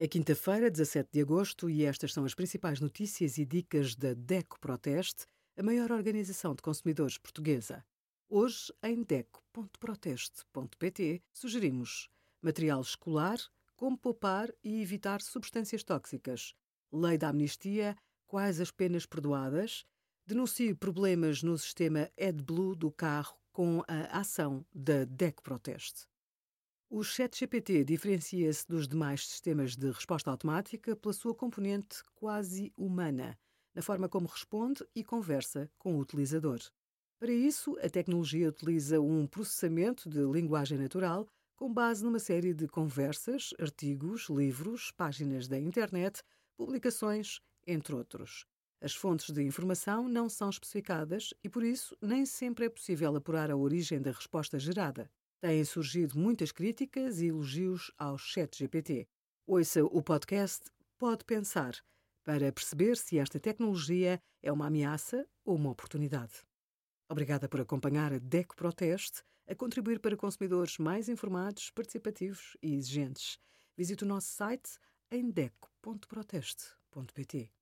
É quinta-feira, 17 de agosto, e estas são as principais notícias e dicas da DECO Proteste, a maior organização de consumidores portuguesa. Hoje, em DECO.proteste.pt, sugerimos material escolar, como poupar e evitar substâncias tóxicas, lei da amnistia, quais as penas perdoadas, denuncie problemas no sistema AdBlue do carro com a ação da DECO Proteste. O ChatGPT diferencia-se dos demais sistemas de resposta automática pela sua componente quase humana, na forma como responde e conversa com o utilizador. Para isso, a tecnologia utiliza um processamento de linguagem natural com base numa série de conversas, artigos, livros, páginas da internet, publicações, entre outros. As fontes de informação não são especificadas e, por isso, nem sempre é possível apurar a origem da resposta gerada. Têm surgido muitas críticas e elogios ao ChatGPT. Ouça o podcast Pode Pensar para perceber se esta tecnologia é uma ameaça ou uma oportunidade. Obrigada por acompanhar a DECO Proteste a contribuir para consumidores mais informados, participativos e exigentes. Visite o nosso site em deco.proteste.pt.